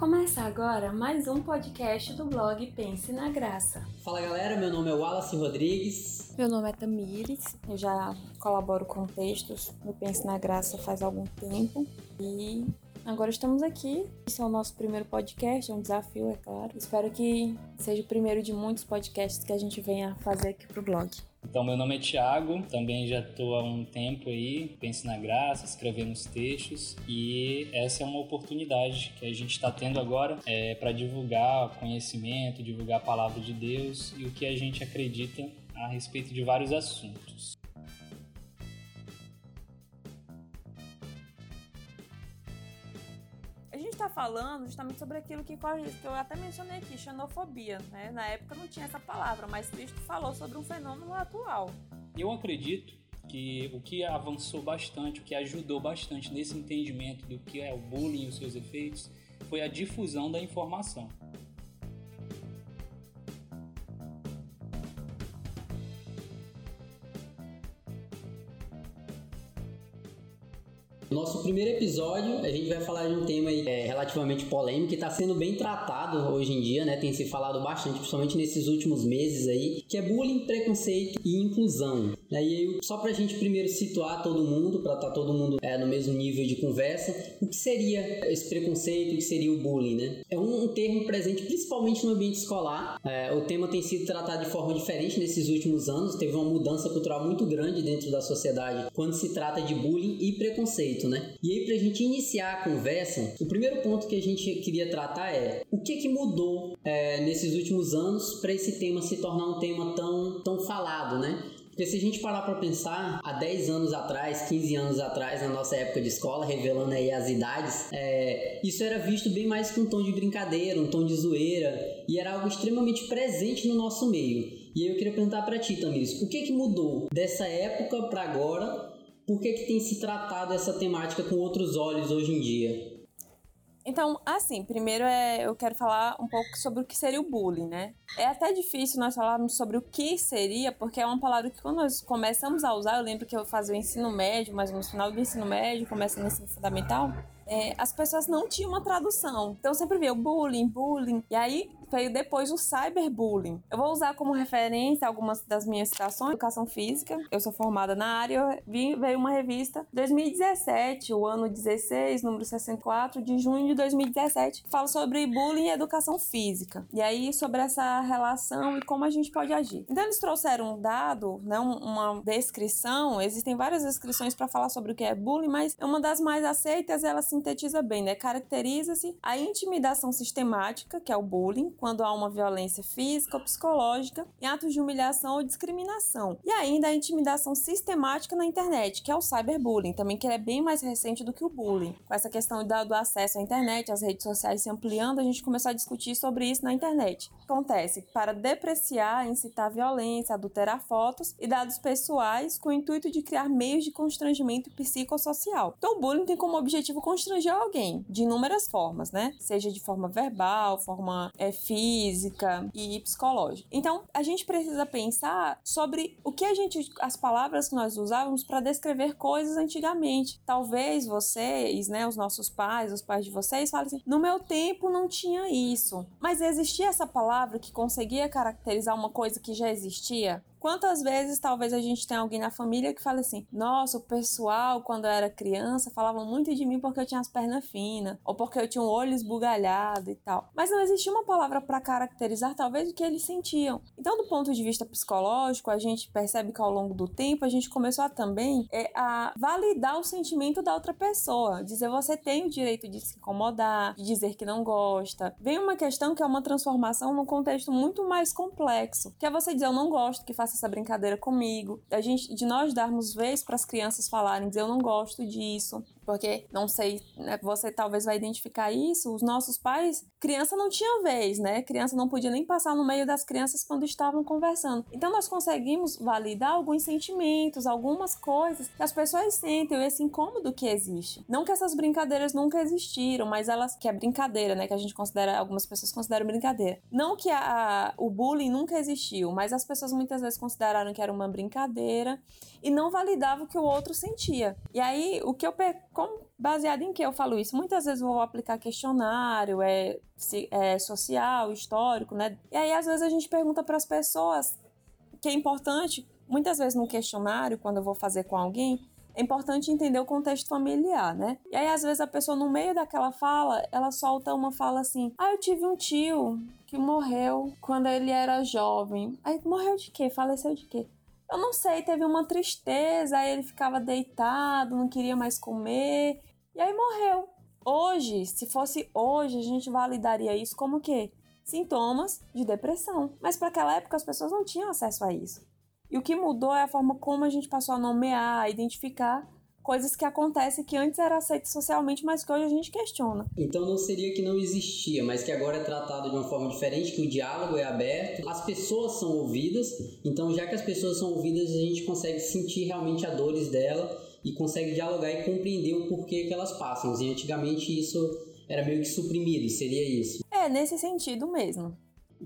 Começa agora mais um podcast do blog Pense na Graça. Fala galera, meu nome é Wallace Rodrigues. Meu nome é Tamires, eu já colaboro com textos no Pense na Graça faz algum tempo e agora estamos aqui. Esse é o nosso primeiro podcast, é um desafio, é claro. Espero que seja o primeiro de muitos podcasts que a gente venha fazer aqui pro blog. Então, meu nome é Thiago, também já estou há um tempo aí, penso na graça, escrevendo os textos, e essa é uma oportunidade que a gente está tendo agora é, para divulgar conhecimento, divulgar a palavra de Deus e o que a gente acredita a respeito de vários assuntos. Está falando justamente sobre aquilo que, que eu até mencionei aqui, xenofobia. Né? Na época não tinha essa palavra, mas Cristo falou sobre um fenômeno atual. Eu acredito que o que avançou bastante, o que ajudou bastante nesse entendimento do que é o bullying e os seus efeitos, foi a difusão da informação. Nosso primeiro episódio, a gente vai falar de um tema aí, é, relativamente polêmico que está sendo bem tratado hoje em dia, né? Tem se falado bastante, principalmente nesses últimos meses aí, que é bullying, preconceito e inclusão. E aí, só pra gente primeiro situar todo mundo, para estar tá todo mundo é, no mesmo nível de conversa, o que seria esse preconceito, o que seria o bullying, né? É um, um termo presente principalmente no ambiente escolar. É, o tema tem sido tratado de forma diferente nesses últimos anos, teve uma mudança cultural muito grande dentro da sociedade quando se trata de bullying e preconceito né? E aí, pra gente iniciar a conversa, o primeiro ponto que a gente queria tratar é o que que mudou é, nesses últimos anos para esse tema se tornar um tema tão, tão falado, né? Porque se a gente parar para pensar, há 10 anos atrás, 15 anos atrás, na nossa época de escola, revelando aí as idades, é, isso era visto bem mais com um tom de brincadeira, um tom de zoeira, e era algo extremamente presente no nosso meio. E aí eu queria perguntar para ti, Tamis, o que que mudou dessa época para agora por que, que tem se tratado essa temática com outros olhos hoje em dia? Então, assim, primeiro é, eu quero falar um pouco sobre o que seria o bullying, né? É até difícil nós falarmos sobre o que seria, porque é uma palavra que quando nós começamos a usar, eu lembro que eu fazia o ensino médio, mas no final do ensino médio, começa no ensino fundamental, é, as pessoas não tinham uma tradução. Então sempre via o bullying, bullying. E aí veio depois o cyberbullying. Eu vou usar como referência algumas das minhas citações. Educação física. Eu sou formada na área. Vi, veio uma revista 2017, o ano 16, número 64, de junho de 2017, que fala sobre bullying e educação física. E aí sobre essa relação e como a gente pode agir. Então eles trouxeram um dado, né, uma descrição. Existem várias descrições para falar sobre o que é bullying, mas uma das mais aceitas ela sintetiza bem, né? Caracteriza-se a intimidação sistemática, que é o bullying, quando há uma violência física ou psicológica, em atos de humilhação ou discriminação. E ainda a intimidação sistemática na internet, que é o cyberbullying, também que é bem mais recente do que o bullying. Com essa questão do acesso à internet, as redes sociais se ampliando, a gente começou a discutir sobre isso na internet. Acontece para depreciar, incitar violência, adulterar fotos e dados pessoais com o intuito de criar meios de constrangimento psicossocial. Então o bullying tem como objetivo constranger alguém de inúmeras formas, né? Seja de forma verbal, forma é, física e psicológica. Então, a gente precisa pensar sobre o que a gente, as palavras que nós usávamos para descrever coisas antigamente. Talvez vocês, né, os nossos pais, os pais de vocês, falem assim: no meu tempo não tinha isso. Mas existia essa palavra que conseguia caracterizar uma coisa que já existia? Quantas vezes talvez a gente tenha alguém na família que fale assim: nossa, o pessoal, quando eu era criança, falava muito de mim porque eu tinha as pernas finas, ou porque eu tinha um olho esbugalhado e tal. Mas não existia uma palavra para caracterizar talvez o que eles sentiam. Então, do ponto de vista psicológico, a gente percebe que ao longo do tempo a gente começou a também é, a validar o sentimento da outra pessoa, dizer você tem o direito de se incomodar, de dizer que não gosta. Vem uma questão que é uma transformação num contexto muito mais complexo, que é você dizer eu não gosto que faça faça essa brincadeira comigo. A gente, de nós darmos vez para as crianças falarem, dizer eu não gosto disso, porque não sei, né, você talvez vai identificar isso. Os nossos pais, criança não tinha vez, né? Criança não podia nem passar no meio das crianças quando estavam conversando. Então nós conseguimos validar alguns sentimentos, algumas coisas que as pessoas sentem, esse incômodo que existe. Não que essas brincadeiras nunca existiram, mas elas que é brincadeira, né? Que a gente considera, algumas pessoas consideram brincadeira. Não que a, o bullying nunca existiu, mas as pessoas muitas vezes consideraram que era uma brincadeira e não validavam o que o outro sentia. E aí, o que eu como, baseado em que eu falo isso? Muitas vezes vou aplicar questionário, é, é social, histórico, né? E aí, às vezes, a gente pergunta para as pessoas que é importante, muitas vezes no questionário, quando eu vou fazer com alguém, é importante entender o contexto familiar, né? E aí, às vezes, a pessoa, no meio daquela fala, ela solta uma fala assim: Ah, eu tive um tio que morreu quando ele era jovem. Aí, morreu de quê? Faleceu de quê? Eu não sei, teve uma tristeza, aí ele ficava deitado, não queria mais comer, e aí morreu. Hoje, se fosse hoje, a gente validaria isso como o quê? Sintomas de depressão. Mas para aquela época as pessoas não tinham acesso a isso. E o que mudou é a forma como a gente passou a nomear, a identificar coisas que acontecem que antes era aceito socialmente, mas que hoje a gente questiona. Então não seria que não existia, mas que agora é tratado de uma forma diferente, que o diálogo é aberto, as pessoas são ouvidas, então já que as pessoas são ouvidas, a gente consegue sentir realmente as dores dela e consegue dialogar e compreender o porquê que elas passam. E antigamente isso era meio que suprimido, seria isso? É, nesse sentido mesmo.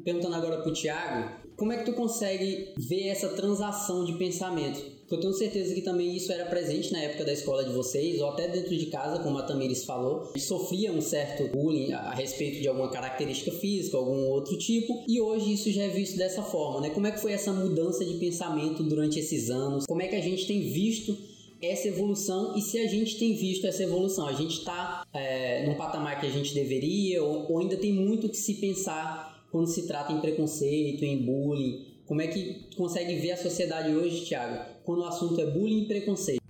Perguntando agora pro Tiago, como é que tu consegue ver essa transação de pensamento? Eu tenho certeza que também isso era presente na época da escola de vocês, ou até dentro de casa, como a Tamires falou. Sofria um certo bullying a, respeito de alguma característica física, algum outro tipo, e hoje isso já é visto dessa forma, né? Como é que foi essa mudança de pensamento durante esses anos? Como é que a gente tem visto essa evolução e se a gente tem visto essa evolução, a gente está é, num patamar que a gente deveria ou, ou ainda tem muito que se pensar quando se trata em preconceito, em bullying? Como é que consegue ver a sociedade hoje, Thiago, quando o assunto é bullying e preconceito?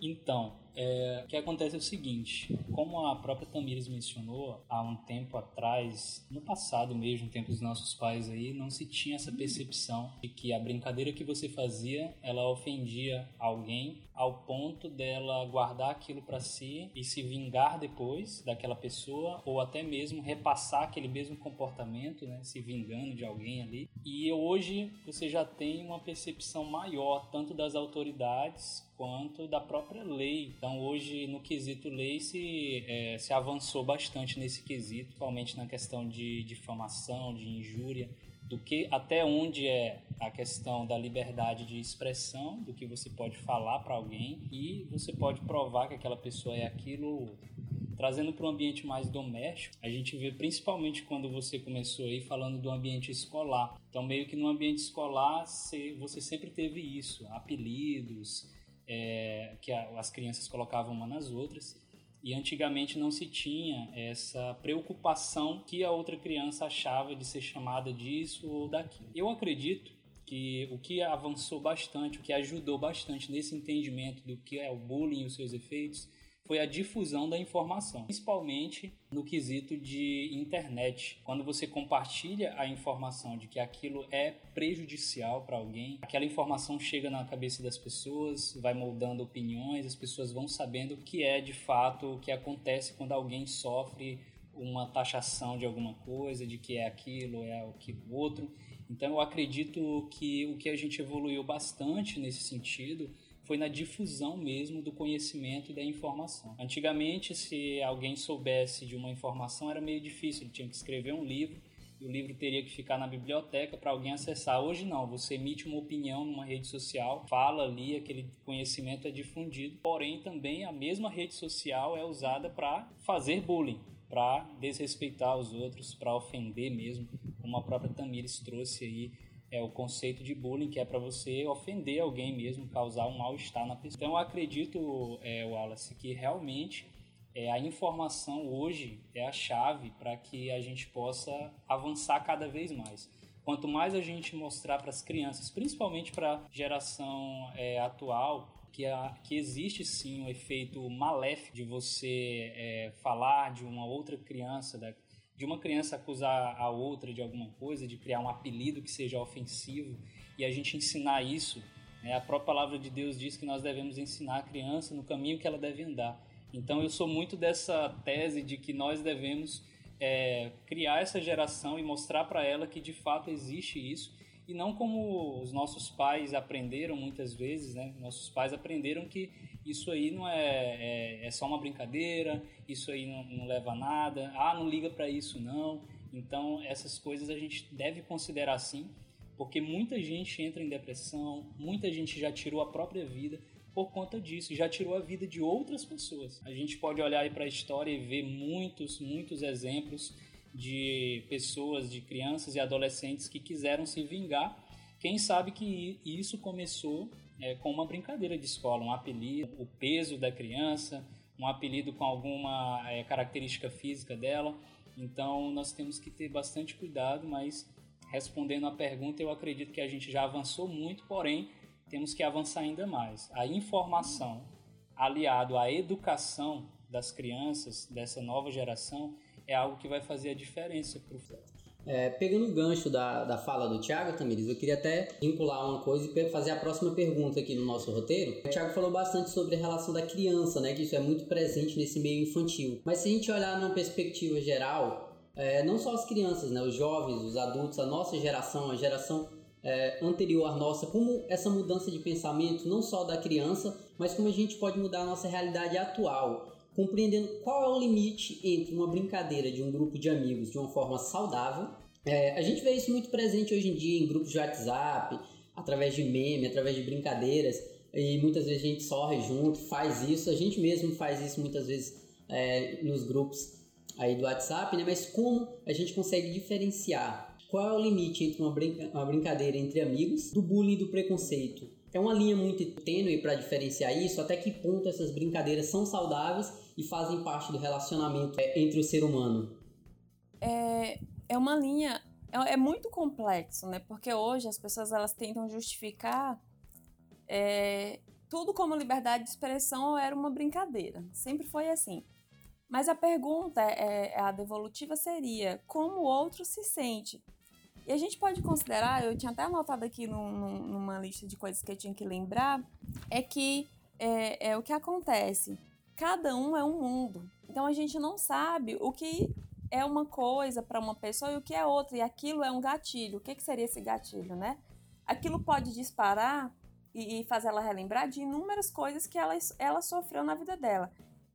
Então, é, o que acontece é o seguinte, como a própria Tamires mencionou, há um tempo atrás, no passado mesmo, no tempo dos nossos pais aí, não se tinha essa percepção de que a brincadeira que você fazia, ela ofendia alguém ao ponto dela guardar aquilo para si e se vingar depois daquela pessoa ou até mesmo repassar aquele mesmo comportamento, né, se vingando de alguém ali. E hoje você já tem uma percepção maior tanto das autoridades quanto da própria lei. Então, hoje, no quesito lei, se, é, se avançou bastante nesse quesito, principalmente na questão de difamação, de injúria, do que até onde é a questão da liberdade de expressão, do que você pode falar para alguém e você pode provar que aquela pessoa é aquilo. Trazendo para um ambiente mais doméstico, a gente vê principalmente quando você começou aí falando do ambiente escolar. Então, meio que no ambiente escolar, você sempre teve isso, apelidos, é, que as crianças colocavam uma nas outras. E antigamente não se tinha essa preocupação que a outra criança achava de ser chamada disso ou daquilo. Eu acredito que o que avançou bastante, o que ajudou bastante nesse entendimento do que é o bullying e os seus efeitos, foi a difusão da informação, principalmente no quesito de internet. Quando você compartilha a informação de que aquilo é prejudicial para alguém, aquela informação chega na cabeça das pessoas, vai moldando opiniões, as pessoas vão sabendo o que é de fato o que acontece quando alguém sofre uma taxação de alguma coisa, de que é aquilo, é o que o outro. Então eu acredito que o que a gente evoluiu bastante nesse sentido foi na difusão mesmo do conhecimento e da informação. Antigamente, se alguém soubesse de uma informação, era meio difícil, ele tinha que escrever um livro e o livro teria que ficar na biblioteca para alguém acessar. Hoje não, você emite uma opinião numa rede social, fala ali, aquele conhecimento é difundido. Porém, também a mesma rede social é usada para fazer bullying, para desrespeitar os outros, para ofender mesmo, como a própria Tamires trouxe aí é o conceito de bullying, que é para você ofender alguém mesmo, causar um mal-estar na pessoa. Então eu acredito, é, Wallace, que realmente é, a informação hoje é a chave para que a gente possa avançar cada vez mais. Quanto mais a gente mostrar para as crianças, principalmente para a geração é, atual, que, a, que existe sim um efeito maléfico de você é, falar de uma outra criança, da, de uma criança acusar a outra de alguma coisa, de criar um apelido que seja ofensivo e a gente ensinar isso. Né? A própria palavra de Deus diz que nós devemos ensinar a criança no caminho que ela deve andar. Então eu sou muito dessa tese de que nós devemos é, criar essa geração e mostrar para ela que de fato existe isso e não como os nossos pais aprenderam muitas vezes, né? Nossos pais aprenderam que isso aí não é, é, é só uma brincadeira, isso aí não, não leva a nada, ah, não liga para isso não. Então, essas coisas a gente deve considerar assim, porque muita gente entra em depressão, muita gente já tirou a própria vida por conta disso, já tirou a vida de outras pessoas. A gente pode olhar aí para a história e ver muitos, muitos exemplos de pessoas, de crianças e adolescentes que quiseram se vingar. Quem sabe que isso começou é, com uma brincadeira de escola, um apelido, o peso da criança, um apelido com alguma é, característica física dela. Então nós temos que ter bastante cuidado, mas respondendo à pergunta, eu acredito que a gente já avançou muito, porém temos que avançar ainda mais. A informação aliado à educação das crianças dessa nova geração é algo que vai fazer a diferença para o é, pegando o gancho da, da fala do Thiago, Tamires, eu queria até vincular uma coisa e fazer a próxima pergunta aqui no nosso roteiro. O Thiago falou bastante sobre a relação da criança, né? Que isso é muito presente nesse meio infantil. Mas se a gente olhar numa perspectiva geral, é, não só as crianças, né? Os jovens, os adultos, a nossa geração, a geração é, anterior à nossa, como essa mudança de pensamento, não só da criança, mas como a gente pode mudar a nossa realidade atual compreendendo qual é o limite entre uma brincadeira de um grupo de amigos de uma forma saudável. É, a gente vê isso muito presente hoje em dia em grupos de WhatsApp, através de meme, através de brincadeiras, e muitas vezes a gente sorre junto, faz isso, a gente mesmo faz isso muitas vezes é, nos grupos aí do WhatsApp, né? mas como a gente consegue diferenciar qual é o limite entre uma, brinca uma brincadeira entre amigos do bullying e do preconceito? É uma linha muito tênue para diferenciar isso, até que ponto essas brincadeiras são saudáveis e fazem parte do relacionamento é, entre o ser humano? É, é uma linha, é, é muito complexo, né? Porque hoje as pessoas elas tentam justificar é, tudo como liberdade de expressão era uma brincadeira. Sempre foi assim. Mas a pergunta, é, é, a devolutiva seria como o outro se sente. E a gente pode considerar, eu tinha até anotado aqui num, numa lista de coisas que eu tinha que lembrar, é que é, é o que acontece. Cada um é um mundo. Então a gente não sabe o que é uma coisa para uma pessoa e o que é outra. E aquilo é um gatilho. O que, que seria esse gatilho, né? Aquilo pode disparar e, e fazer ela relembrar de inúmeras coisas que ela, ela sofreu na vida dela.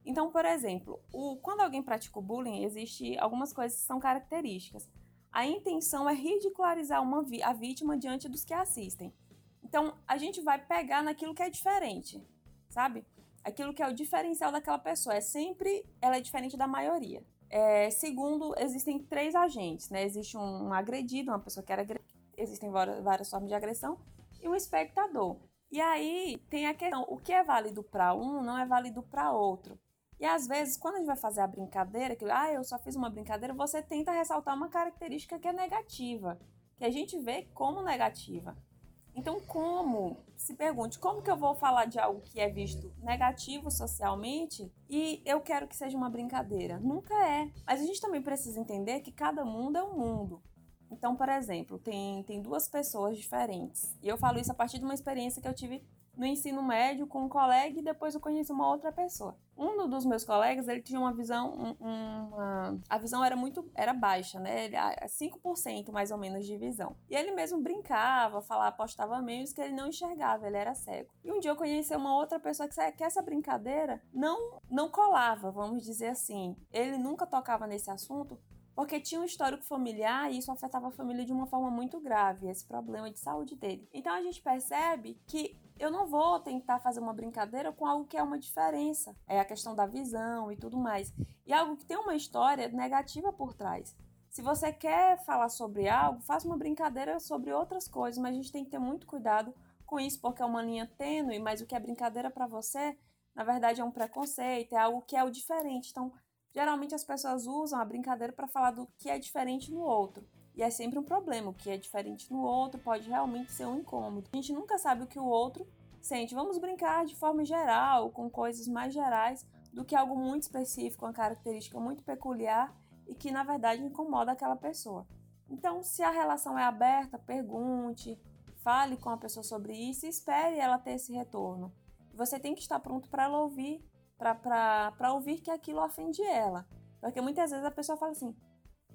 Então, por exemplo, o, quando alguém pratica o bullying, existe algumas coisas que são características a intenção é ridicularizar uma vi a vítima diante dos que assistem. Então, a gente vai pegar naquilo que é diferente, sabe? Aquilo que é o diferencial daquela pessoa. É sempre ela é diferente da maioria. É, segundo, existem três agentes, né? Existe um agredido, uma pessoa que era agredida, existem várias, várias formas de agressão, e um espectador. E aí tem a questão: o que é válido para um não é válido para outro. E às vezes, quando a gente vai fazer a brincadeira, que ah, eu só fiz uma brincadeira, você tenta ressaltar uma característica que é negativa, que a gente vê como negativa. Então, como, se pergunte, como que eu vou falar de algo que é visto negativo socialmente e eu quero que seja uma brincadeira? Nunca é. Mas a gente também precisa entender que cada mundo é um mundo. Então, por exemplo, tem, tem duas pessoas diferentes. E eu falo isso a partir de uma experiência que eu tive no ensino médio com um colega e depois eu conheci uma outra pessoa. Um dos meus colegas, ele tinha uma visão, um, uma, a visão era muito, era baixa, né? Ele, 5% mais ou menos de visão. E ele mesmo brincava, falava, apostava meios que ele não enxergava, ele era cego. E um dia eu conheci uma outra pessoa que, que essa brincadeira não, não colava, vamos dizer assim. Ele nunca tocava nesse assunto porque tinha um histórico familiar e isso afetava a família de uma forma muito grave, esse problema de saúde dele. Então a gente percebe que eu não vou tentar fazer uma brincadeira com algo que é uma diferença, é a questão da visão e tudo mais, e algo que tem uma história negativa por trás. Se você quer falar sobre algo, faça uma brincadeira sobre outras coisas, mas a gente tem que ter muito cuidado com isso, porque é uma linha tênue, mas o que é brincadeira para você, na verdade é um preconceito, é algo que é o diferente. Então, Geralmente as pessoas usam a brincadeira para falar do que é diferente no outro. E é sempre um problema. O que é diferente no outro pode realmente ser um incômodo. A gente nunca sabe o que o outro sente. Vamos brincar de forma geral, com coisas mais gerais, do que algo muito específico, uma característica muito peculiar e que na verdade incomoda aquela pessoa. Então, se a relação é aberta, pergunte, fale com a pessoa sobre isso e espere ela ter esse retorno. Você tem que estar pronto para ela ouvir para ouvir que aquilo ofende ela. Porque muitas vezes a pessoa fala assim,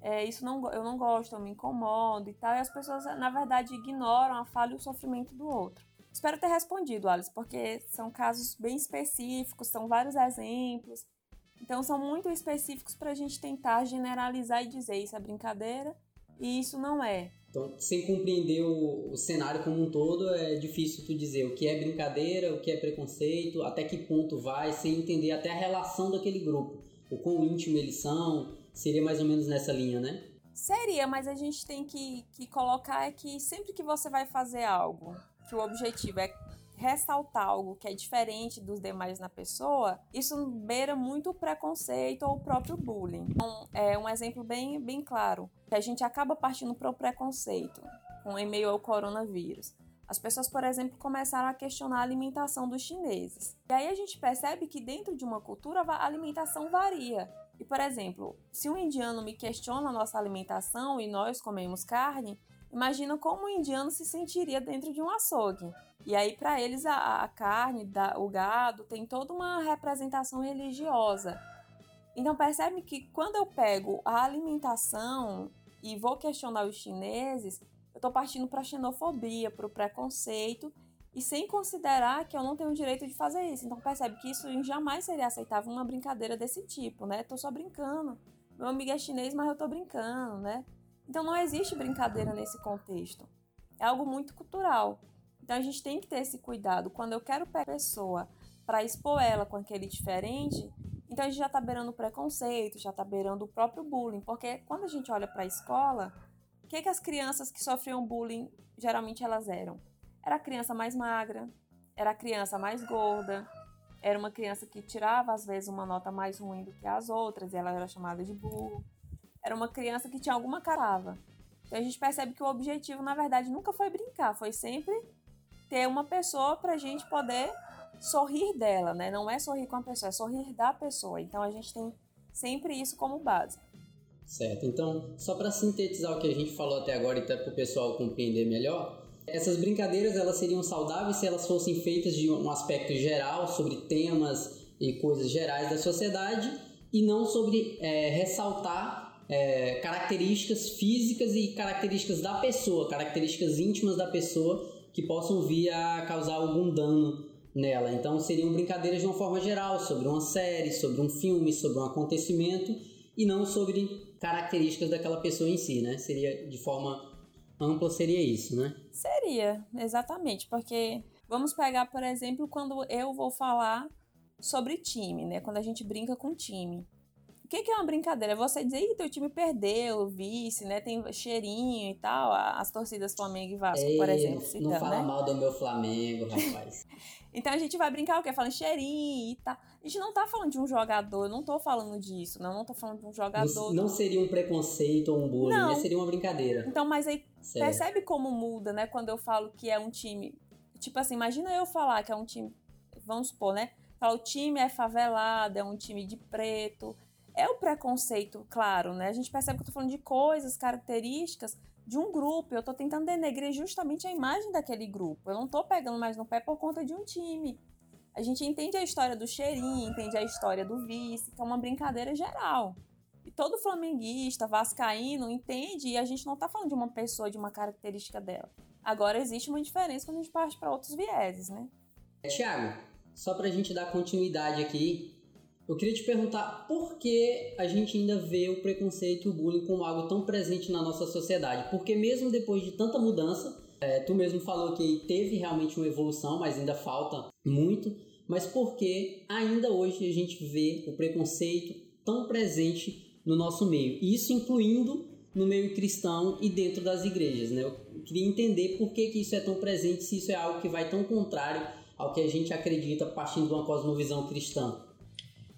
é, isso não, eu não gosto, eu me incomodo e tal, e as pessoas, na verdade, ignoram a falha e o sofrimento do outro. Espero ter respondido, Alice, porque são casos bem específicos, são vários exemplos, então são muito específicos para a gente tentar generalizar e dizer isso é brincadeira e isso não é. Então, sem compreender o, o, cenário como um todo, é difícil tu dizer o que é brincadeira, o que é preconceito, até que ponto vai, sem entender até a relação daquele grupo, o quão íntimo eles são, seria mais ou menos nessa linha, né? Seria, mas a gente tem que, que colocar é que sempre que você vai fazer algo, que o objetivo é ressaltar algo que é diferente dos demais na pessoa, isso beira muito o preconceito ou o próprio bullying. Então, é um exemplo bem, bem claro, que a gente acaba partindo para o preconceito, com em meio ao coronavírus. As pessoas, por exemplo, começaram a questionar a alimentação dos chineses. E aí a gente percebe que dentro de uma cultura a alimentação varia. E, por exemplo, se um indiano me questiona a nossa alimentação e nós comemos carne, imagina como o indiano se sentiria dentro de um açougue. E aí, para eles, a, a carne, da, o gado, tem toda uma representação religiosa. Então, percebe que quando eu pego a alimentação e vou questionar os chineses, eu estou partindo para a xenofobia, para o preconceito, e sem considerar que eu não tenho o direito de fazer isso. Então, percebe que isso jamais seria aceitável uma brincadeira desse tipo, né? Tô só brincando. Meu amigo é chinês, mas eu tô brincando, né? Então, não existe brincadeira nesse contexto. É algo muito cultural. Então a gente tem que ter esse cuidado. Quando eu quero pegar a pessoa para expor ela com aquele diferente, então a gente já está beirando o preconceito, já está beirando o próprio bullying. Porque quando a gente olha para a escola, o que, que as crianças que sofriam bullying geralmente elas eram? Era a criança mais magra, era a criança mais gorda, era uma criança que tirava às vezes uma nota mais ruim do que as outras e ela era chamada de burro. Era uma criança que tinha alguma carava. Então a gente percebe que o objetivo, na verdade, nunca foi brincar, foi sempre ter uma pessoa para a gente poder sorrir dela, né? Não é sorrir com a pessoa, é sorrir da pessoa. Então a gente tem sempre isso como base. Certo. Então, só para sintetizar o que a gente falou até agora e até para o pessoal compreender melhor, essas brincadeiras elas seriam saudáveis se elas fossem feitas de um aspecto geral sobre temas e coisas gerais da sociedade e não sobre é, ressaltar é, características físicas e características da pessoa, características íntimas da pessoa que possam vir a causar algum dano nela. Então seriam brincadeiras de uma forma geral, sobre uma série, sobre um filme, sobre um acontecimento e não sobre características daquela pessoa em si, né? Seria de forma ampla seria isso, né? Seria, exatamente, porque vamos pegar, por exemplo, quando eu vou falar sobre time, né? Quando a gente brinca com time. O que, que, é uma brincadeira? É você dizer, Ih, teu time perdeu, vice, né? Tem cheirinho e tal. As torcidas Flamengo e Vasco, Ei, por exemplo. Citando, não fala né? mal do meu Flamengo, rapaz. então a gente vai brincar o quê? Falando cheirinho e tal. A gente não tá falando de um jogador, eu não tô falando disso, não. Não tô falando de um jogador. Não, não seria um preconceito ou um bullying, não. Né? Seria uma brincadeira. Então, mas aí certo. percebe como muda, né? Quando eu falo que é um time. Tipo assim, imagina eu falar que é um time. Vamos supor, né? Falar o time é favelado, é um time de preto é o preconceito, claro, né? A gente percebe que eu tô falando de coisas, características de um grupo. Eu tô tentando denegrir justamente a imagem daquele grupo. Eu não tô pegando mais no pé por conta de um time. A gente entende a história do cheirinho, entende a história do vice, que é uma brincadeira geral. E todo flamenguista, vascaíno, entende e a gente não tá falando de uma pessoa, de uma característica dela. Agora existe uma diferença quando a gente parte para outros vieses, né? Tiago, só pra gente dar continuidade aqui, eu queria te perguntar por que a gente ainda vê o preconceito e o bullying como algo tão presente na nossa sociedade? Porque mesmo depois de tanta mudança, é, tu mesmo falou que teve realmente uma evolução, mas ainda falta muito. Mas por que ainda hoje a gente vê o preconceito tão presente no nosso meio? Isso incluindo no meio cristão e dentro das igrejas, né? Eu queria entender por que, que isso é tão presente, se isso é algo que vai tão contrário ao que a gente acredita partindo de uma cosmovisão cristã.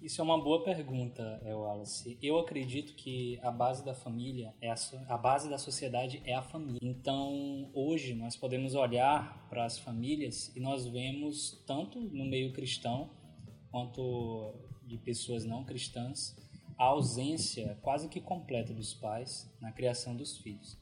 Isso é uma boa pergunta, Wallace. Eu acredito que a base da família é a, a base da sociedade é a família. Então, hoje nós podemos olhar para as famílias e nós vemos tanto no meio cristão quanto de pessoas não cristãs a ausência quase que completa dos pais na criação dos filhos.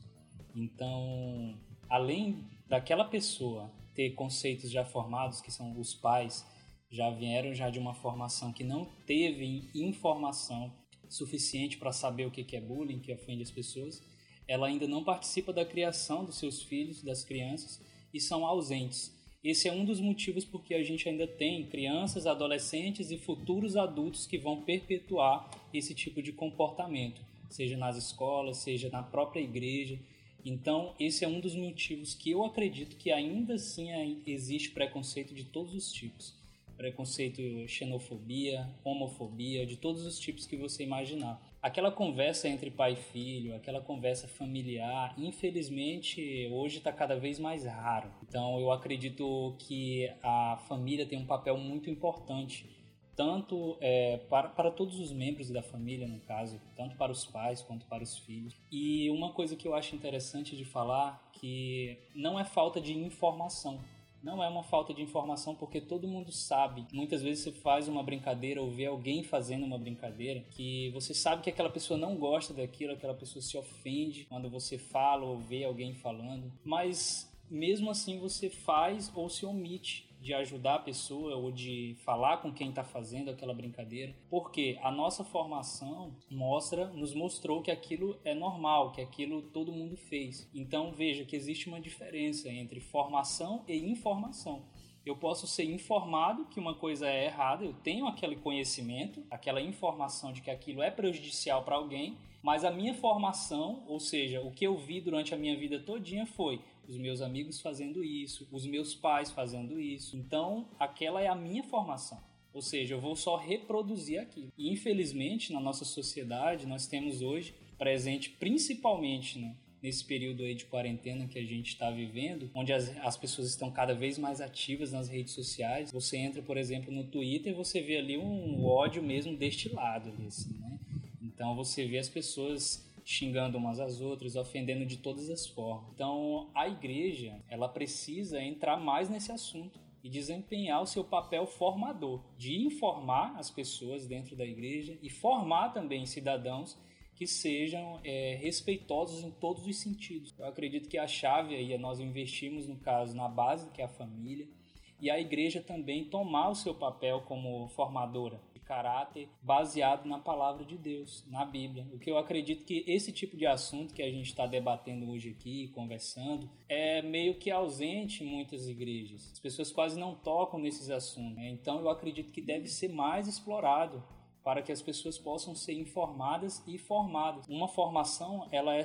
Então, além daquela pessoa ter conceitos já formados que são os pais já vieram já de uma formação que não teve informação suficiente para saber o que é bullying, que ofende as pessoas, ela ainda não participa da criação dos seus filhos, das crianças, e são ausentes. Esse é um dos motivos porque a gente ainda tem crianças, adolescentes e futuros adultos que vão perpetuar esse tipo de comportamento, seja nas escolas, seja na própria igreja. Então, esse é um dos motivos que eu acredito que ainda assim existe preconceito de todos os tipos. Preconceito, xenofobia, homofobia, de todos os tipos que você imaginar. Aquela conversa entre pai e filho, aquela conversa familiar, infelizmente hoje está cada vez mais raro. Então eu acredito que a família tem um papel muito importante tanto é, para, para todos os membros da família, no caso, tanto para os pais quanto para os filhos. E uma coisa que eu acho interessante de falar que não é falta de informação. Não é uma falta de informação porque todo mundo sabe. Muitas vezes você faz uma brincadeira ou vê alguém fazendo uma brincadeira que você sabe que aquela pessoa não gosta daquilo, aquela pessoa se ofende quando você fala ou vê alguém falando, mas mesmo assim você faz ou se omite de ajudar a pessoa ou de falar com quem está fazendo aquela brincadeira, porque a nossa formação mostra, nos mostrou que aquilo é normal, que aquilo todo mundo fez. Então veja que existe uma diferença entre formação e informação. Eu posso ser informado que uma coisa é errada, eu tenho aquele conhecimento, aquela informação de que aquilo é prejudicial para alguém, mas a minha formação, ou seja, o que eu vi durante a minha vida todinha foi os meus amigos fazendo isso, os meus pais fazendo isso. Então, aquela é a minha formação. Ou seja, eu vou só reproduzir aquilo. E infelizmente, na nossa sociedade, nós temos hoje presente principalmente né, nesse período aí de quarentena que a gente está vivendo, onde as, as pessoas estão cada vez mais ativas nas redes sociais. Você entra, por exemplo, no Twitter e você vê ali um ódio mesmo destilado assim, né? Então você vê as pessoas xingando umas às outras, ofendendo de todas as formas. Então, a igreja, ela precisa entrar mais nesse assunto e desempenhar o seu papel formador, de informar as pessoas dentro da igreja e formar também cidadãos que sejam é, respeitosos em todos os sentidos. Eu acredito que a chave aí é nós investirmos, no caso, na base, que é a família, e a igreja também tomar o seu papel como formadora caráter baseado na palavra de Deus, na Bíblia. O que eu acredito que esse tipo de assunto que a gente está debatendo hoje aqui, conversando, é meio que ausente em muitas igrejas. As pessoas quase não tocam nesses assuntos. Né? Então eu acredito que deve ser mais explorado para que as pessoas possam ser informadas e formadas. Uma formação, ela é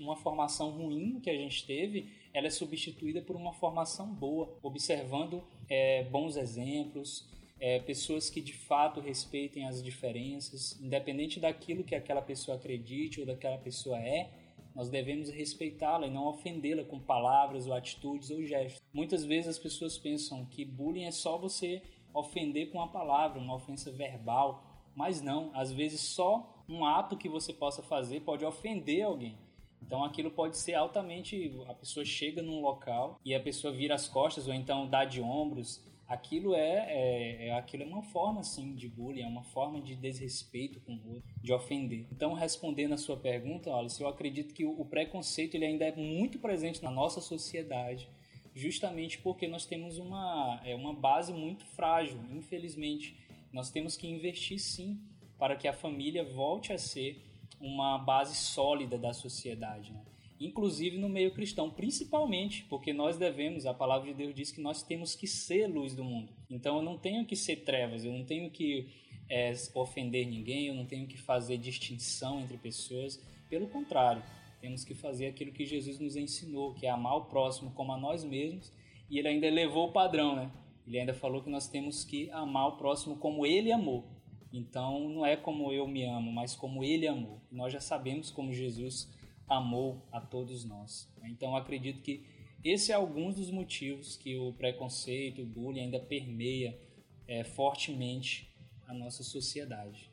uma formação ruim que a gente teve, ela é substituída por uma formação boa, observando é, bons exemplos, é, pessoas que de fato respeitem as diferenças, independente daquilo que aquela pessoa acredite ou daquela pessoa é, nós devemos respeitá-la e não ofendê-la com palavras ou atitudes ou gestos. Muitas vezes as pessoas pensam que bullying é só você ofender com uma palavra, uma ofensa verbal, mas não, às vezes só um ato que você possa fazer pode ofender alguém. Então aquilo pode ser altamente. A pessoa chega num local e a pessoa vira as costas ou então dá de ombros aquilo é, é, é, aquilo é uma forma assim de bullying, é uma forma de desrespeito com o outro, de ofender. Então, respondendo a sua pergunta, olha, eu acredito que o, o preconceito ele ainda é muito presente na nossa sociedade, justamente porque nós temos uma, é, uma base muito frágil, infelizmente. Nós temos que investir sim para que a família volte a ser uma base sólida da sociedade. Né? inclusive no meio cristão, principalmente porque nós devemos, a palavra de Deus diz que nós temos que ser luz do mundo. Então eu não tenho que ser trevas, eu não tenho que é, ofender ninguém, eu não tenho que fazer distinção entre pessoas. Pelo contrário, temos que fazer aquilo que Jesus nos ensinou, que é amar o próximo como a nós mesmos, e ele ainda elevou o padrão, né? Ele ainda falou que nós temos que amar o próximo como ele amou. Então não é como eu me amo, mas como ele amou. Nós já sabemos como Jesus amou a todos nós. Então acredito que esse é alguns dos motivos que o preconceito, o bullying ainda permeia é, fortemente a nossa sociedade.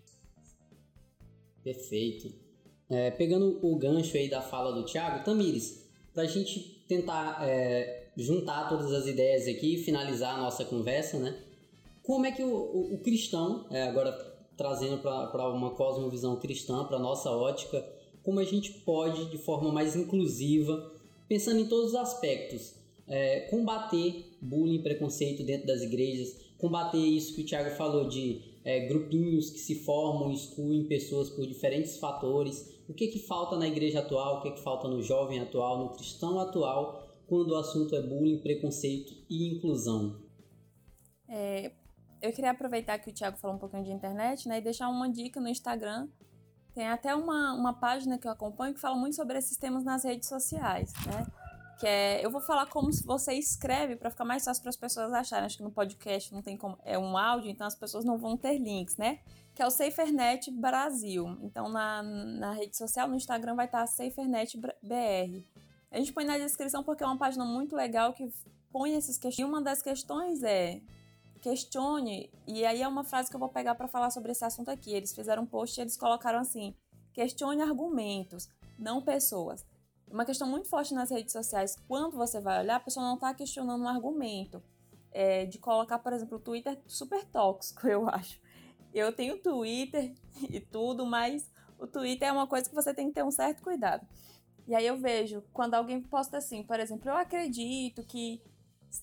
Perfeito. É, pegando o gancho aí da fala do Thiago, Tamires, para a gente tentar é, juntar todas as ideias aqui e finalizar a nossa conversa, né? Como é que o, o, o cristão, é, agora trazendo para uma cosmovisão cristã, para nossa ótica, como a gente pode, de forma mais inclusiva, pensando em todos os aspectos, é, combater bullying preconceito dentro das igrejas, combater isso que o Tiago falou de é, grupinhos que se formam, excluem pessoas por diferentes fatores. O que, que falta na igreja atual, o que, que falta no jovem atual, no cristão atual, quando o assunto é bullying, preconceito e inclusão? É, eu queria aproveitar que o Tiago falou um pouquinho de internet né, e deixar uma dica no Instagram Tem até uma, uma página que eu acompanho que fala muito sobre esses temas nas redes sociais, né? Que é, eu vou falar como você escreve para ficar mais fácil para as pessoas acharem. Acho que no podcast não tem como, é um áudio, então as pessoas não vão ter links, né? Que é o SaferNet Brasil. Então na, na rede social, no Instagram vai estar SaferNet BR. A gente põe na descrição porque é uma página muito legal que põe esses questões. E uma das questões é questione, e aí é uma frase que eu vou pegar para falar sobre esse assunto aqui. Eles fizeram um post e eles colocaram assim: questione argumentos, não pessoas. Uma questão muito forte nas redes sociais, quando você vai olhar, a pessoa não está questionando um argumento. É, de colocar, por exemplo, o Twitter super tóxico, eu acho. Eu tenho Twitter e tudo, mas o Twitter é uma coisa que você tem que ter um certo cuidado. E aí eu vejo quando alguém posta assim, por exemplo, eu acredito que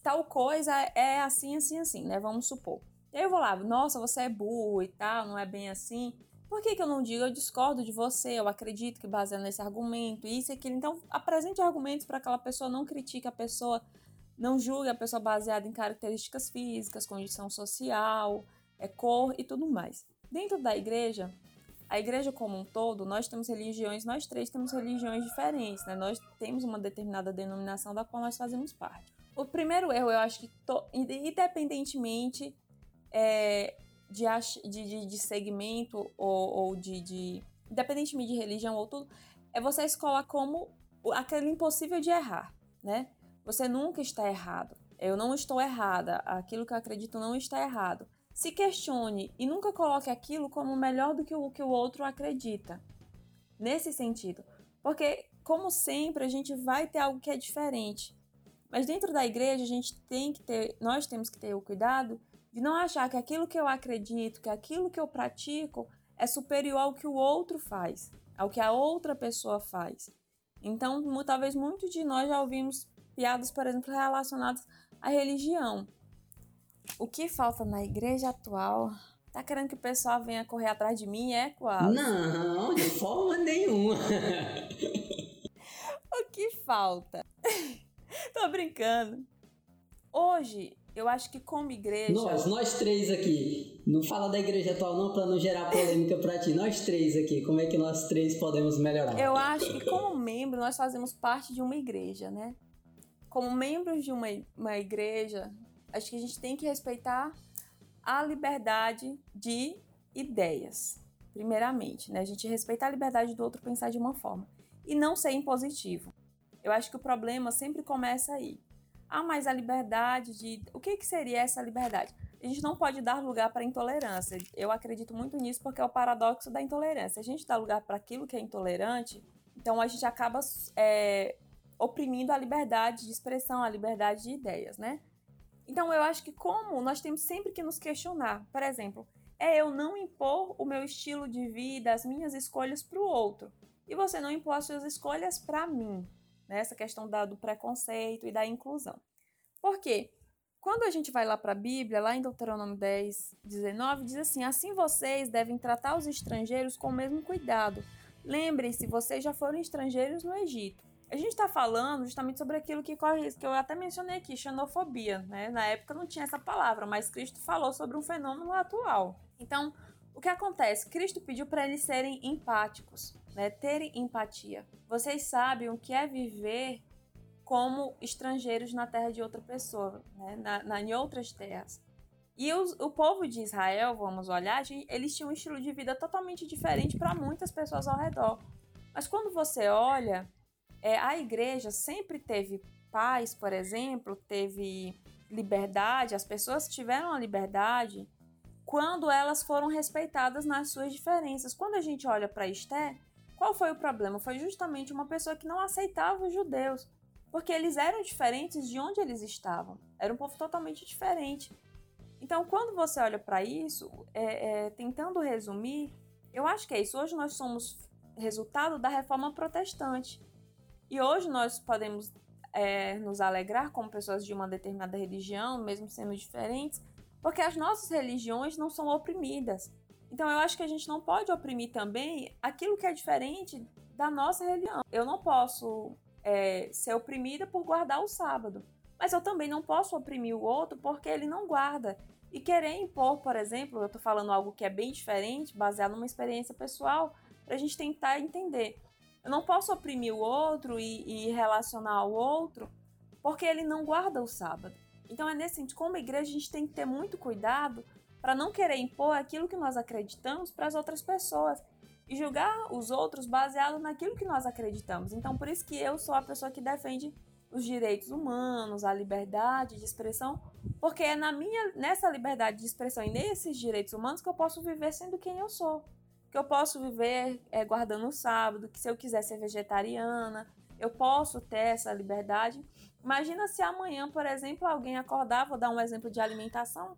tal coisa é assim, assim, assim, né? Vamos supor. E aí eu vou lá, nossa, você é burro e tal, não é bem assim. Por que, que eu não digo eu discordo de você? Eu acredito que baseado nesse argumento, isso e aquilo. Então, apresente argumentos para aquela pessoa, não critique a pessoa, não julgue a pessoa baseada em características físicas, condição social, é, cor e tudo mais. Dentro da igreja, a igreja como um todo, nós temos religiões, nós três temos religiões diferentes, né? Nós temos uma determinada denominação da qual nós fazemos parte. O primeiro erro, eu acho que, to, independentemente é, de, de, de, segmento ou, ou de, de. Independentemente de religião ou tudo, é você escolar como aquele impossível de errar, né? Você nunca está errado. Eu não estou errada. Aquilo que eu acredito não está errado. Se questione e nunca coloque aquilo como melhor do que o que o outro acredita. Nesse sentido. Porque, como sempre, a gente vai ter algo que é diferente. Mas dentro da igreja, a gente tem que ter, nós temos que ter o cuidado de não achar que aquilo que eu acredito, que aquilo que eu pratico é superior ao que o outro faz, ao que a outra pessoa faz. Então, talvez muitos de nós já ouvimos piadas, por exemplo, relacionadas à religião. O que falta na igreja atual? Tá querendo que o pessoal venha correr atrás de mim? É quase. Não, de forma nenhuma. o que falta? Tô brincando. Hoje, eu acho que como igreja. Nós, nós três aqui. Não fala da igreja atual, não, pra não gerar polêmica pra ti. Nós três aqui, como é que nós três podemos melhorar? Eu acho que como membro, nós fazemos parte de uma igreja, né? Como membros de uma, uma igreja, acho que a gente tem que respeitar a liberdade de ideias, primeiramente, né? A gente respeitar a liberdade do outro pensar de uma forma e não ser impositivo. Eu acho que o problema sempre começa aí. Ah, mas a liberdade de. O que, que seria essa liberdade? A gente não pode dar lugar para intolerância. Eu acredito muito nisso porque é o paradoxo da intolerância. A gente dá lugar para aquilo que é intolerante, então a gente acaba é, oprimindo a liberdade de expressão, a liberdade de ideias, né? Então eu acho que como nós temos sempre que nos questionar, por exemplo, é eu não impor o meu estilo de vida, as minhas escolhas para o outro, e você não impor as suas escolhas para mim né? essa questão da, do preconceito e da inclusão. Por quê? Quando a gente vai lá para a Bíblia, lá em Deuteronômio 10, 19, diz assim: Assim vocês devem tratar os estrangeiros com o mesmo cuidado. Lembrem-se, vocês já foram estrangeiros no Egito. A gente está falando justamente sobre aquilo que corre que eu até mencionei aqui, xenofobia. Né? Na época não tinha essa palavra, mas Cristo falou sobre um fenômeno atual. Então, o que acontece? Cristo pediu para eles serem empáticos né, terem empatia. Vocês sabem o que é viver como estrangeiros na terra de outra pessoa, né, na, na, em outras terras. E os, o povo de Israel, vamos olhar, eles tinham um estilo de vida totalmente diferente para muitas pessoas ao redor. Mas quando você olha, é, a igreja sempre teve paz, por exemplo, teve liberdade, as pessoas tiveram a liberdade quando elas foram respeitadas nas suas diferenças. Quando a gente olha para Esther, qual foi o problema? Foi justamente uma pessoa que não aceitava os judeus, porque eles eram diferentes de onde eles estavam. Era um povo totalmente diferente. Então, quando você olha para isso, é, é, tentando resumir, eu acho que é isso. Hoje nós somos resultado da reforma protestante. E hoje nós podemos é, nos alegrar como pessoas de uma determinada religião, mesmo sendo diferentes, porque as nossas religiões não são oprimidas. Então eu acho que a gente não pode oprimir também aquilo que é diferente da nossa religião. Eu não posso é, ser oprimida por guardar o sábado, mas eu também não posso oprimir o outro porque ele não guarda. E querer impor, por exemplo, eu estou falando algo que é bem diferente, baseado numa experiência pessoal, para a gente tentar entender. Eu não posso oprimir o outro e, e relacionar ao outro porque ele não guarda o sábado. Então é nesse sentido, como igreja, a gente tem que ter muito cuidado para não querer impor aquilo que nós acreditamos para as outras pessoas e julgar os outros baseado naquilo que nós acreditamos. Então, por isso que eu sou a pessoa que defende os direitos humanos, a liberdade de expressão, porque é na minha nessa liberdade de expressão e nesses direitos humanos que eu posso viver sendo quem eu sou. Eu posso viver é, guardando o sábado, que se eu quiser ser vegetariana, eu posso ter essa liberdade. Imagina se amanhã, por exemplo, alguém acordar, vou dar um exemplo de alimentação,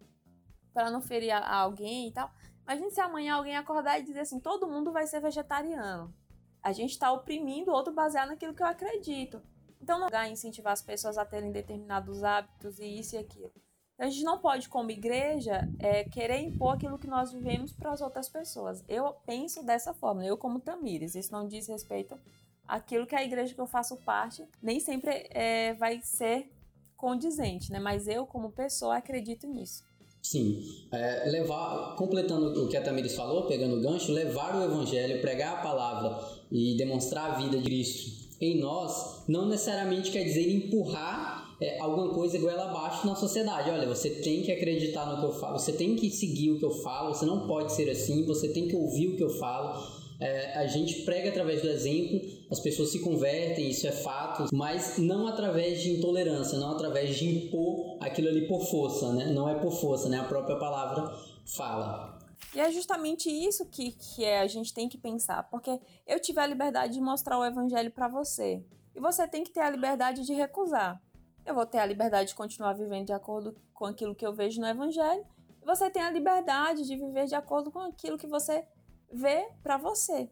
para não ferir a alguém e tal. Imagina se amanhã alguém acordar e dizer assim: todo mundo vai ser vegetariano. A gente está oprimindo o outro baseado naquilo que eu acredito. Então não dá incentivar as pessoas a terem determinados hábitos e isso e aquilo. A gente não pode, como igreja, é, querer impor aquilo que nós vivemos para as outras pessoas. Eu penso dessa forma, eu como Tamires. Isso não diz respeito àquilo que a igreja que eu faço parte nem sempre é, vai ser condizente, né? Mas eu, como pessoa, acredito nisso. Sim, é, levar, completando o que a Tamires falou, pegando o gancho, levar o evangelho, pregar a palavra e demonstrar a vida de Cristo em nós não necessariamente quer dizer empurrar é, alguma coisa goela abaixo na sociedade. Olha, você tem que acreditar no que eu falo, você tem que seguir o que eu falo, você não pode ser assim, você tem que ouvir o que eu falo. É, a gente prega através do exemplo, as pessoas se convertem, isso é fato, mas não através de intolerância, não através de impor aquilo ali por força, né? Não é por força, né? A própria palavra fala. E é justamente isso que, que é, a gente tem que pensar, porque eu tive a liberdade de mostrar o evangelho para você, e você tem que ter a liberdade de recusar. Eu vou ter a liberdade de continuar vivendo de acordo com aquilo que eu vejo no evangelho, e você tem a liberdade de viver de acordo com aquilo que você vê para você.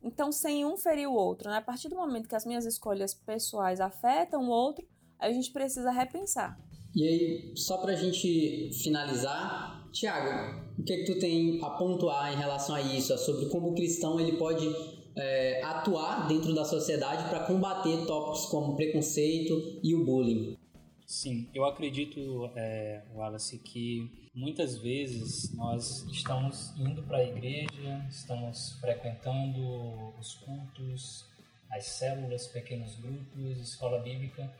Então, sem um ferir o outro, né? A partir do momento que as minhas escolhas pessoais afetam o outro, a gente precisa repensar. E aí, só para a gente finalizar, Tiago, o que, é que tu tem a pontuar em relação a isso, sobre como o cristão ele pode é, atuar dentro da sociedade para combater tópicos como preconceito e o bullying? Sim, eu acredito, é, Wallace, que muitas vezes nós estamos indo para a igreja, estamos frequentando os cultos, as células, pequenos grupos, escola bíblica,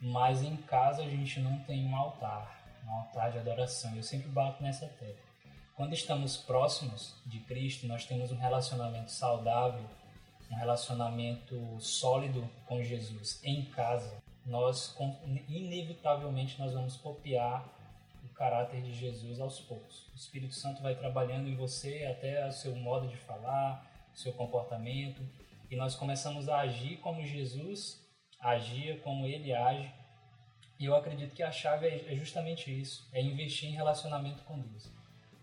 mas em casa a gente não tem um altar um altar de adoração. Eu sempre bato nessa tecla. Quando estamos próximos de Cristo, nós temos um relacionamento saudável, um relacionamento sólido com Jesus em casa. Nós inevitavelmente nós vamos copiar o caráter de Jesus aos poucos. O Espírito Santo vai trabalhando em você até o seu modo de falar, o seu comportamento, e nós começamos a agir como Jesus agia, como ele age, e eu acredito que a chave é, é justamente isso, é investir em relacionamento com Deus.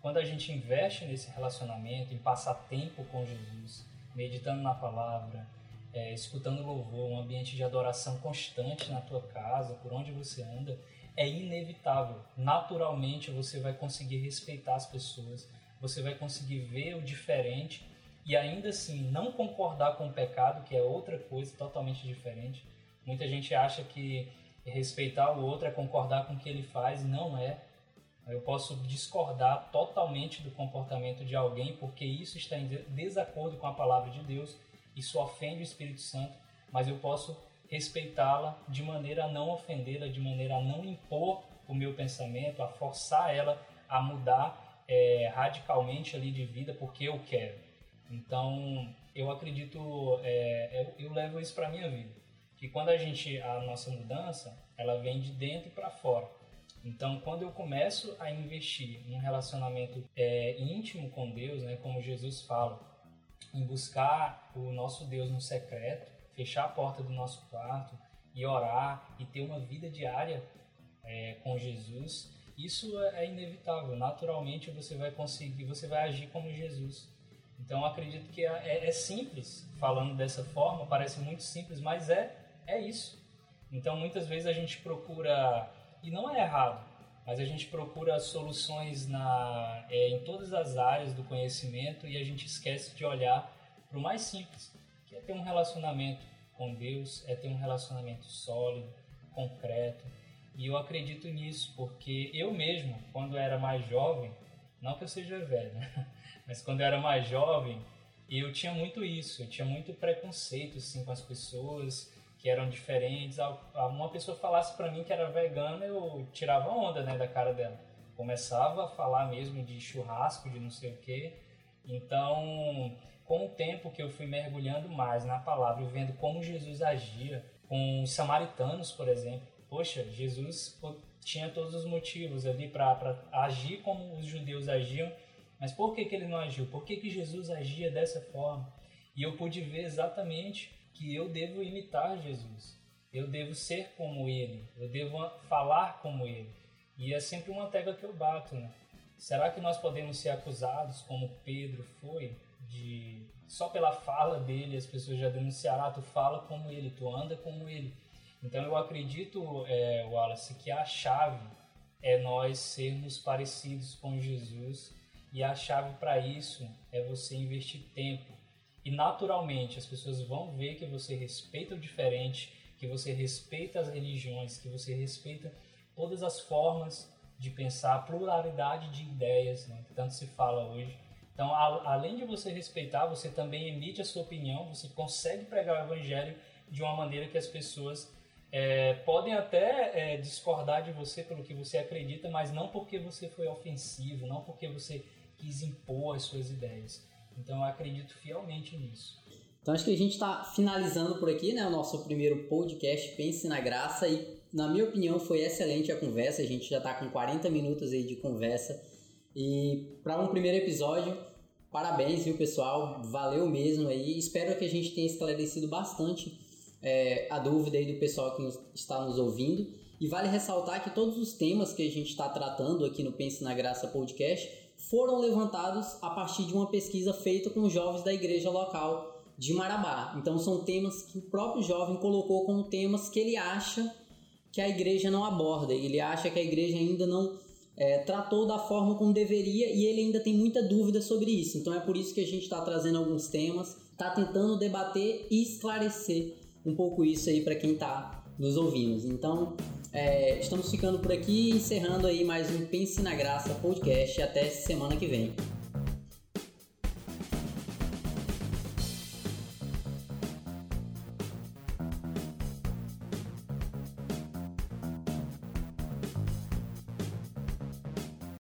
Quando a gente investe nesse relacionamento, em passar tempo com Jesus, meditando na palavra, é, escutando louvor, um ambiente de adoração constante na tua casa, por onde você anda, é inevitável. Naturalmente você vai conseguir respeitar as pessoas, você vai conseguir ver o diferente e ainda assim não concordar com o pecado, que é outra coisa totalmente diferente. Muita gente acha que respeitar o outro é concordar com o que ele faz, não é. Eu posso discordar totalmente do comportamento de alguém porque isso está em desacordo com a palavra de Deus, isso ofende o Espírito Santo, mas eu posso respeitá-la de maneira a não ofendê-la, de maneira a não impor o meu pensamento, a forçar ela a mudar é, radicalmente ali de vida porque eu quero. Então, eu acredito, é, eu, eu levo isso para minha vida que quando a gente a nossa mudança ela vem de dentro para fora então quando eu começo a investir em um relacionamento é, íntimo com Deus né como Jesus fala em buscar o nosso Deus no secreto fechar a porta do nosso quarto e orar e ter uma vida diária é, com Jesus isso é, é inevitável naturalmente você vai conseguir você vai agir como Jesus então acredito que é, é, é simples falando dessa forma parece muito simples mas é é isso. Então muitas vezes a gente procura, e não é errado, mas a gente procura soluções na, é, em todas as áreas do conhecimento e a gente esquece de olhar para o mais simples, que é ter um relacionamento com Deus, é ter um relacionamento sólido, concreto. E eu acredito nisso, porque eu mesmo, quando era mais jovem, não que eu seja velho, né? mas quando eu era mais jovem, eu tinha muito isso, eu tinha muito preconceito assim com as pessoas eram diferentes. Uma pessoa falasse para mim que era vegana, eu tirava onda, né, da cara dela. Começava a falar mesmo de churrasco, de não sei o quê. Então, com o tempo que eu fui mergulhando mais na palavra e vendo como Jesus agia com os samaritanos, por exemplo. Poxa, Jesus tinha todos os motivos ali para agir como os judeus agiam, mas por que, que ele não agiu? Por que, que Jesus agia dessa forma? E eu pude ver exatamente que eu devo imitar Jesus, eu devo ser como ele, eu devo falar como ele. E é sempre uma tecla que eu bato, né? Será que nós podemos ser acusados, como Pedro foi, de só pela fala dele as pessoas já denunciaram, ah, tu fala como ele, tu anda como ele. Então eu acredito, é, Wallace, que a chave é nós sermos parecidos com Jesus e a chave para isso é você investir tempo. E naturalmente as pessoas vão ver que você respeita o diferente, que você respeita as religiões, que você respeita todas as formas de pensar, a pluralidade de ideias, né, que tanto se fala hoje. Então, a, além de você respeitar, você também emite a sua opinião, você consegue pregar o evangelho de uma maneira que as pessoas é, podem até é, discordar de você pelo que você acredita, mas não porque você foi ofensivo, não porque você quis impor as suas ideias. Então, eu acredito fielmente nisso. Então, acho que a gente está finalizando por aqui, né? O nosso primeiro podcast Pense na Graça e na minha opinião, foi excelente a conversa. A gente já está com 40 minutos aí de conversa. E para um primeiro episódio, parabéns, viu, pessoal? Valeu mesmo aí. Espero que a gente tenha esclarecido bastante é, a dúvida aí do pessoal que está nos ouvindo. E vale ressaltar que todos os temas que a gente está tratando aqui no Pense na Graça podcast foram levantados a partir de uma pesquisa feita com jovens da igreja local de Marabá. Então são temas que o próprio jovem colocou como temas que ele acha que a igreja não aborda. Ele acha que a igreja ainda não é, tratou da forma como deveria e ele ainda tem muita dúvida sobre isso. Então é por isso que a gente está trazendo alguns temas, está tentando debater e esclarecer um pouco isso aí para quem está nos ouvindo. Então é, estamos ficando por aqui, encerrando aí mais um Pense na Graça podcast. Até semana que vem.